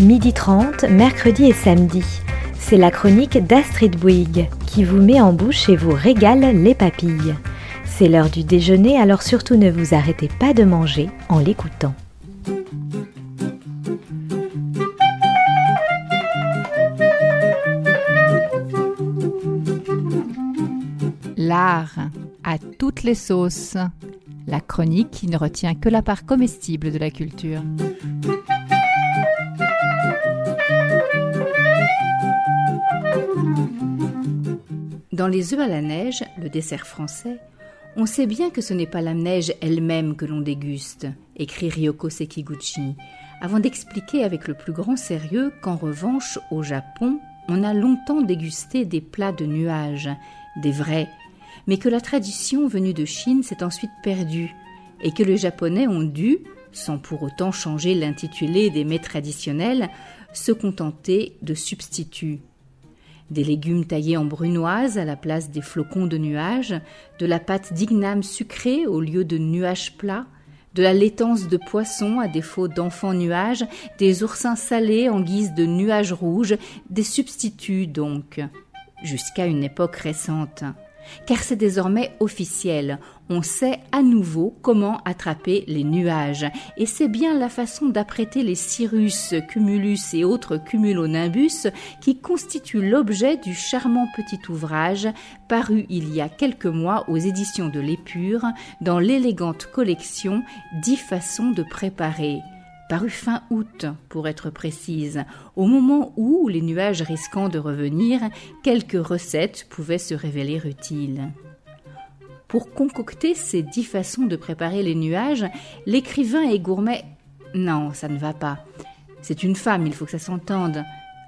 Midi 30, mercredi et samedi. C'est la chronique d'Astrid Bouygues qui vous met en bouche et vous régale les papilles. C'est l'heure du déjeuner, alors surtout ne vous arrêtez pas de manger en l'écoutant. L'art à toutes les sauces. La chronique qui ne retient que la part comestible de la culture. Dans les œufs à la neige, le dessert français, on sait bien que ce n'est pas la neige elle-même que l'on déguste, écrit Ryoko Sekiguchi, avant d'expliquer avec le plus grand sérieux qu'en revanche, au Japon, on a longtemps dégusté des plats de nuages, des vrais, mais que la tradition venue de Chine s'est ensuite perdue, et que les Japonais ont dû, sans pour autant changer l'intitulé des mets traditionnels, se contenter de substituts des légumes taillés en brunoise à la place des flocons de nuages, de la pâte d'igname sucrée au lieu de nuages plats, de la laitance de poisson à défaut d'enfants nuages, des oursins salés en guise de nuages rouges, des substituts donc, jusqu'à une époque récente car c'est désormais officiel. On sait à nouveau comment attraper les nuages, et c'est bien la façon d'apprêter les cirrus, cumulus et autres cumulonimbus qui constitue l'objet du charmant petit ouvrage paru il y a quelques mois aux éditions de l'Épure dans l'élégante collection Dix façons de préparer paru fin août pour être précise, au moment où, les nuages risquant de revenir, quelques recettes pouvaient se révéler utiles. Pour concocter ces dix façons de préparer les nuages, l'écrivain et gourmet. Non, ça ne va pas. C'est une femme, il faut que ça s'entende.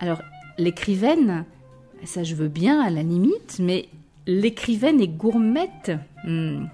Alors, l'écrivaine, ça je veux bien à la limite, mais l'écrivaine est gourmette. Hmm.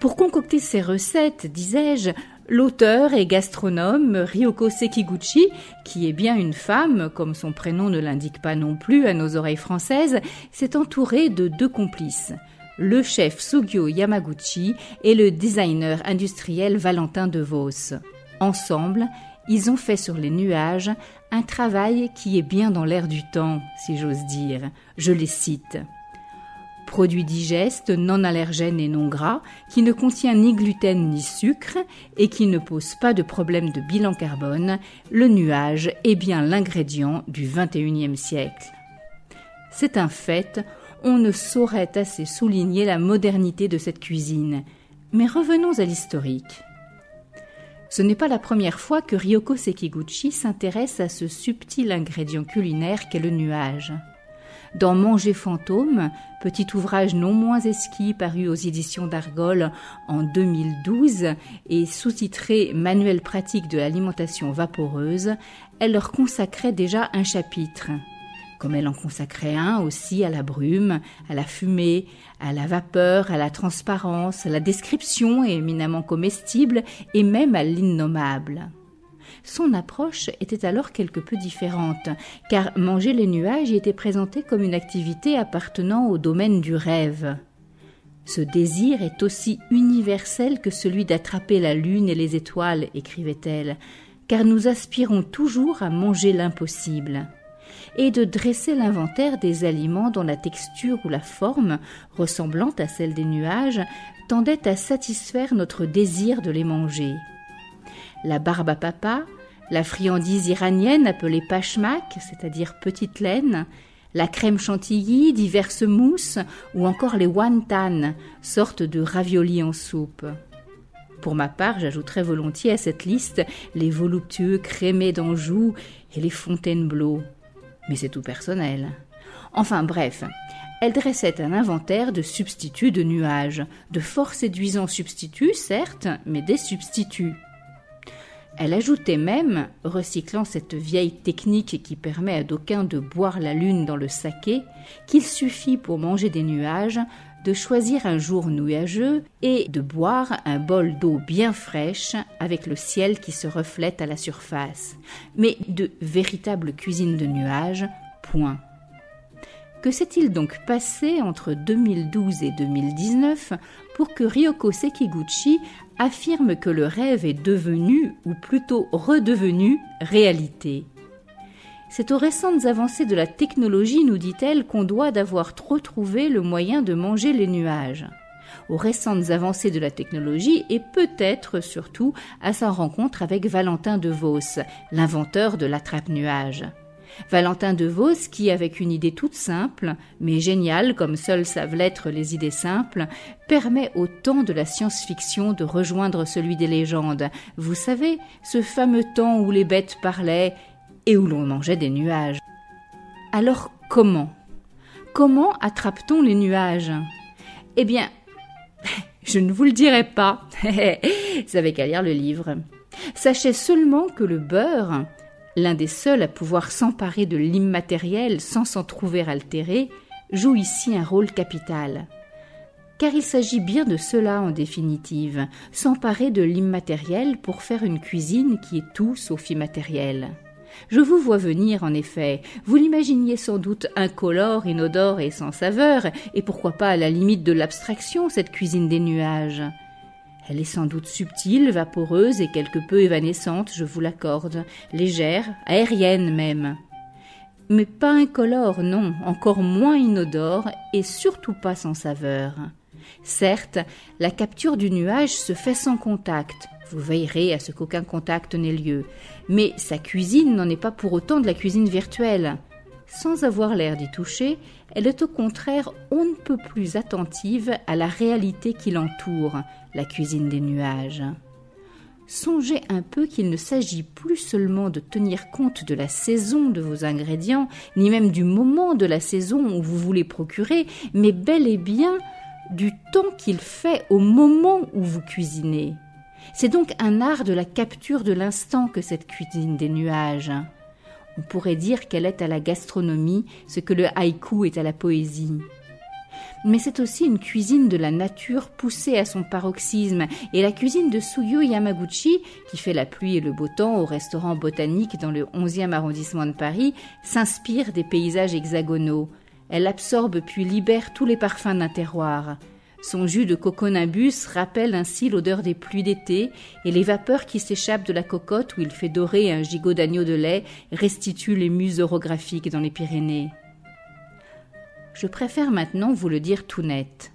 Pour concocter ces recettes, disais-je, L'auteur et gastronome Ryoko Sekiguchi, qui est bien une femme, comme son prénom ne l'indique pas non plus à nos oreilles françaises, s'est entouré de deux complices le chef Sugio Yamaguchi et le designer industriel Valentin De Vos. Ensemble, ils ont fait sur les nuages un travail qui est bien dans l'air du temps, si j'ose dire. Je les cite produit digeste, non allergène et non gras, qui ne contient ni gluten ni sucre et qui ne pose pas de problème de bilan carbone, le nuage est bien l'ingrédient du XXIe siècle. C'est un fait, on ne saurait assez souligner la modernité de cette cuisine. Mais revenons à l'historique. Ce n'est pas la première fois que Ryoko Sekiguchi s'intéresse à ce subtil ingrédient culinaire qu'est le nuage dans Manger fantôme, petit ouvrage non moins esquis paru aux éditions d'Argol en 2012 et sous-titré Manuel pratique de l'alimentation vaporeuse, elle leur consacrait déjà un chapitre comme elle en consacrait un aussi à la brume, à la fumée, à la vapeur, à la transparence, à la description éminemment comestible et même à l'innommable. Son approche était alors quelque peu différente, car manger les nuages y était présenté comme une activité appartenant au domaine du rêve. Ce désir est aussi universel que celui d'attraper la lune et les étoiles, écrivait-elle, car nous aspirons toujours à manger l'impossible et de dresser l'inventaire des aliments dont la texture ou la forme, ressemblant à celle des nuages, tendait à satisfaire notre désir de les manger la barbe à papa, la friandise iranienne appelée pachmak, c'est-à-dire petite laine, la crème chantilly, diverses mousses ou encore les wonton, sorte de raviolis en soupe. Pour ma part, j'ajouterais volontiers à cette liste les voluptueux crémés d'Anjou et les Fontainebleau. Mais c'est tout personnel. Enfin bref, elle dressait un inventaire de substituts de nuages, de fort séduisants substituts, certes, mais des substituts. Elle ajoutait même, recyclant cette vieille technique qui permet à d'aucuns de boire la lune dans le saké, qu'il suffit pour manger des nuages de choisir un jour nuageux et de boire un bol d'eau bien fraîche avec le ciel qui se reflète à la surface. Mais de véritable cuisine de nuages, point. Que s'est-il donc passé entre 2012 et 2019 pour que Ryoko Sekiguchi affirme que le rêve est devenu, ou plutôt redevenu, réalité? C'est aux récentes avancées de la technologie, nous dit-elle, qu'on doit d'avoir trop trouvé le moyen de manger les nuages. Aux récentes avancées de la technologie et peut-être surtout à sa rencontre avec Valentin de Vos, l'inventeur de l'attrape-nuage. Valentin de Vos qui, avec une idée toute simple, mais géniale comme seuls savent l'être les idées simples, permet au temps de la science-fiction de rejoindre celui des légendes. Vous savez, ce fameux temps où les bêtes parlaient et où l'on mangeait des nuages. Alors comment? Comment attrape-t-on les nuages? Eh bien, je ne vous le dirai pas. Vous avez qu'à lire le livre. Sachez seulement que le beurre, l'un des seuls à pouvoir s'emparer de l'immatériel sans s'en trouver altéré, joue ici un rôle capital. Car il s'agit bien de cela en définitive, s'emparer de l'immatériel pour faire une cuisine qui est tout sauf immatérielle. Je vous vois venir, en effet. Vous l'imaginiez sans doute incolore, inodore et sans saveur, et pourquoi pas à la limite de l'abstraction, cette cuisine des nuages. Elle est sans doute subtile, vaporeuse et quelque peu évanescente, je vous l'accorde, légère, aérienne même. Mais pas incolore, non, encore moins inodore et surtout pas sans saveur. Certes, la capture du nuage se fait sans contact, vous veillerez à ce qu'aucun contact n'ait lieu. Mais sa cuisine n'en est pas pour autant de la cuisine virtuelle. Sans avoir l'air d'y toucher, elle est au contraire on ne peut plus attentive à la réalité qui l'entoure, la cuisine des nuages. Songez un peu qu'il ne s'agit plus seulement de tenir compte de la saison de vos ingrédients, ni même du moment de la saison où vous voulez procurer, mais bel et bien du temps qu'il fait au moment où vous cuisinez. C'est donc un art de la capture de l'instant que cette cuisine des nuages. On pourrait dire qu'elle est à la gastronomie ce que le haïku est à la poésie. Mais c'est aussi une cuisine de la nature poussée à son paroxysme, et la cuisine de Suyo Yamaguchi, qui fait la pluie et le beau temps au restaurant botanique dans le 11e arrondissement de Paris, s'inspire des paysages hexagonaux. Elle absorbe puis libère tous les parfums d'un terroir. Son jus de coconimbus rappelle ainsi l'odeur des pluies d'été, et les vapeurs qui s'échappent de la cocotte où il fait dorer un gigot d'agneau de lait restituent les muses orographiques dans les Pyrénées. Je préfère maintenant vous le dire tout net.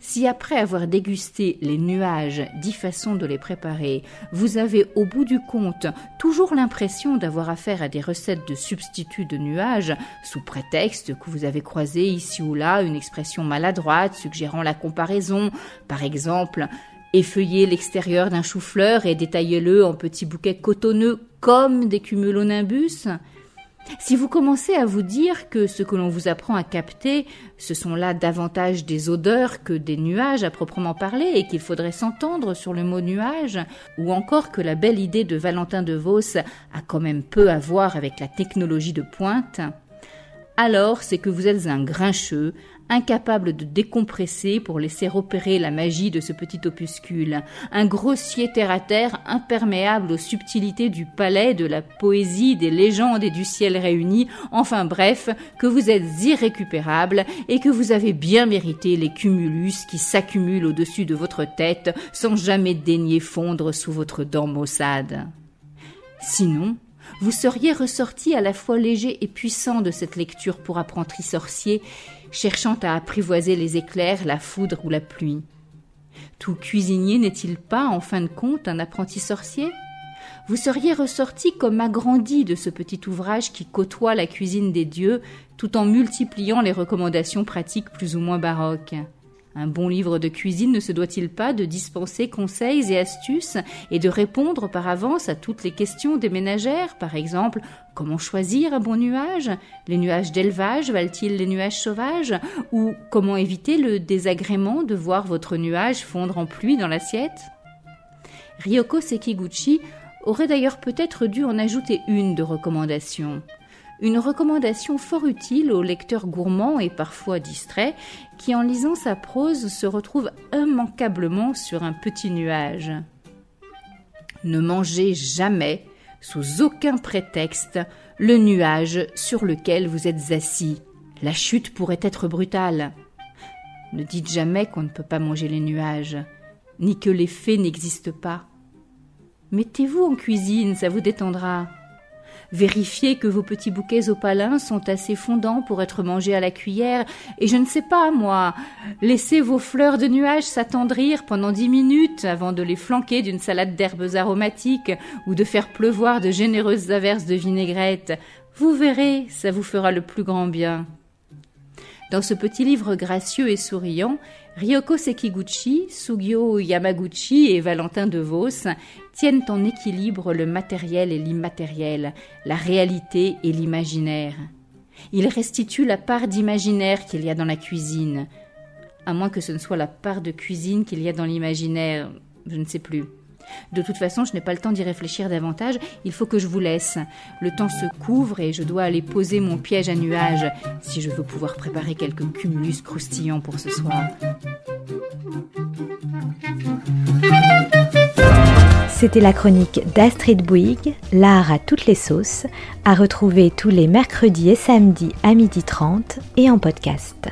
Si après avoir dégusté les nuages, dix façons de les préparer, vous avez au bout du compte toujours l'impression d'avoir affaire à des recettes de substituts de nuages, sous prétexte que vous avez croisé ici ou là une expression maladroite suggérant la comparaison, par exemple effeuillez l'extérieur d'un chou-fleur et détaillez-le en petits bouquets cotonneux comme des cumulonimbus, si vous commencez à vous dire que ce que l'on vous apprend à capter, ce sont là davantage des odeurs que des nuages à proprement parler, et qu'il faudrait s'entendre sur le mot nuage, ou encore que la belle idée de Valentin de Vos a quand même peu à voir avec la technologie de pointe, alors c'est que vous êtes un grincheux, incapable de décompresser pour laisser opérer la magie de ce petit opuscule, un grossier terre-à-terre imperméable aux subtilités du palais, de la poésie, des légendes et du ciel réunis, enfin bref, que vous êtes irrécupérable et que vous avez bien mérité les cumulus qui s'accumulent au-dessus de votre tête sans jamais daigner fondre sous votre dent maussade. Sinon, vous seriez ressorti à la fois léger et puissant de cette lecture pour apprenti sorcier, cherchant à apprivoiser les éclairs, la foudre ou la pluie. Tout cuisinier n'est-il pas, en fin de compte, un apprenti sorcier? Vous seriez ressorti comme agrandi de ce petit ouvrage qui côtoie la cuisine des dieux, tout en multipliant les recommandations pratiques plus ou moins baroques. Un bon livre de cuisine ne se doit-il pas de dispenser conseils et astuces et de répondre par avance à toutes les questions des ménagères, par exemple comment choisir un bon nuage? Les nuages d'élevage valent-ils les nuages sauvages? Ou comment éviter le désagrément de voir votre nuage fondre en pluie dans l'assiette? Ryoko Sekiguchi aurait d'ailleurs peut-être dû en ajouter une de recommandation une recommandation fort utile aux lecteurs gourmands et parfois distraits qui, en lisant sa prose, se retrouvent immanquablement sur un petit nuage. Ne mangez jamais, sous aucun prétexte, le nuage sur lequel vous êtes assis. La chute pourrait être brutale. Ne dites jamais qu'on ne peut pas manger les nuages. ni que les fées n'existent pas. Mettez-vous en cuisine, ça vous détendra. Vérifiez que vos petits bouquets opalins sont assez fondants pour être mangés à la cuillère, et je ne sais pas, moi, laissez vos fleurs de nuages s'attendrir pendant dix minutes avant de les flanquer d'une salade d'herbes aromatiques ou de faire pleuvoir de généreuses averses de vinaigrette. Vous verrez, ça vous fera le plus grand bien. Dans ce petit livre gracieux et souriant, Ryoko Sekiguchi, Sugio Yamaguchi et Valentin de Vos tiennent en équilibre le matériel et l'immatériel, la réalité et l'imaginaire. Ils restituent la part d'imaginaire qu'il y a dans la cuisine, à moins que ce ne soit la part de cuisine qu'il y a dans l'imaginaire, je ne sais plus. De toute façon, je n'ai pas le temps d'y réfléchir davantage, il faut que je vous laisse. Le temps se couvre et je dois aller poser mon piège à nuages si je veux pouvoir préparer quelques cumulus croustillants pour ce soir. C'était la chronique d'Astrid Bouygues, l'art à toutes les sauces, à retrouver tous les mercredis et samedis à 12h30 et en podcast.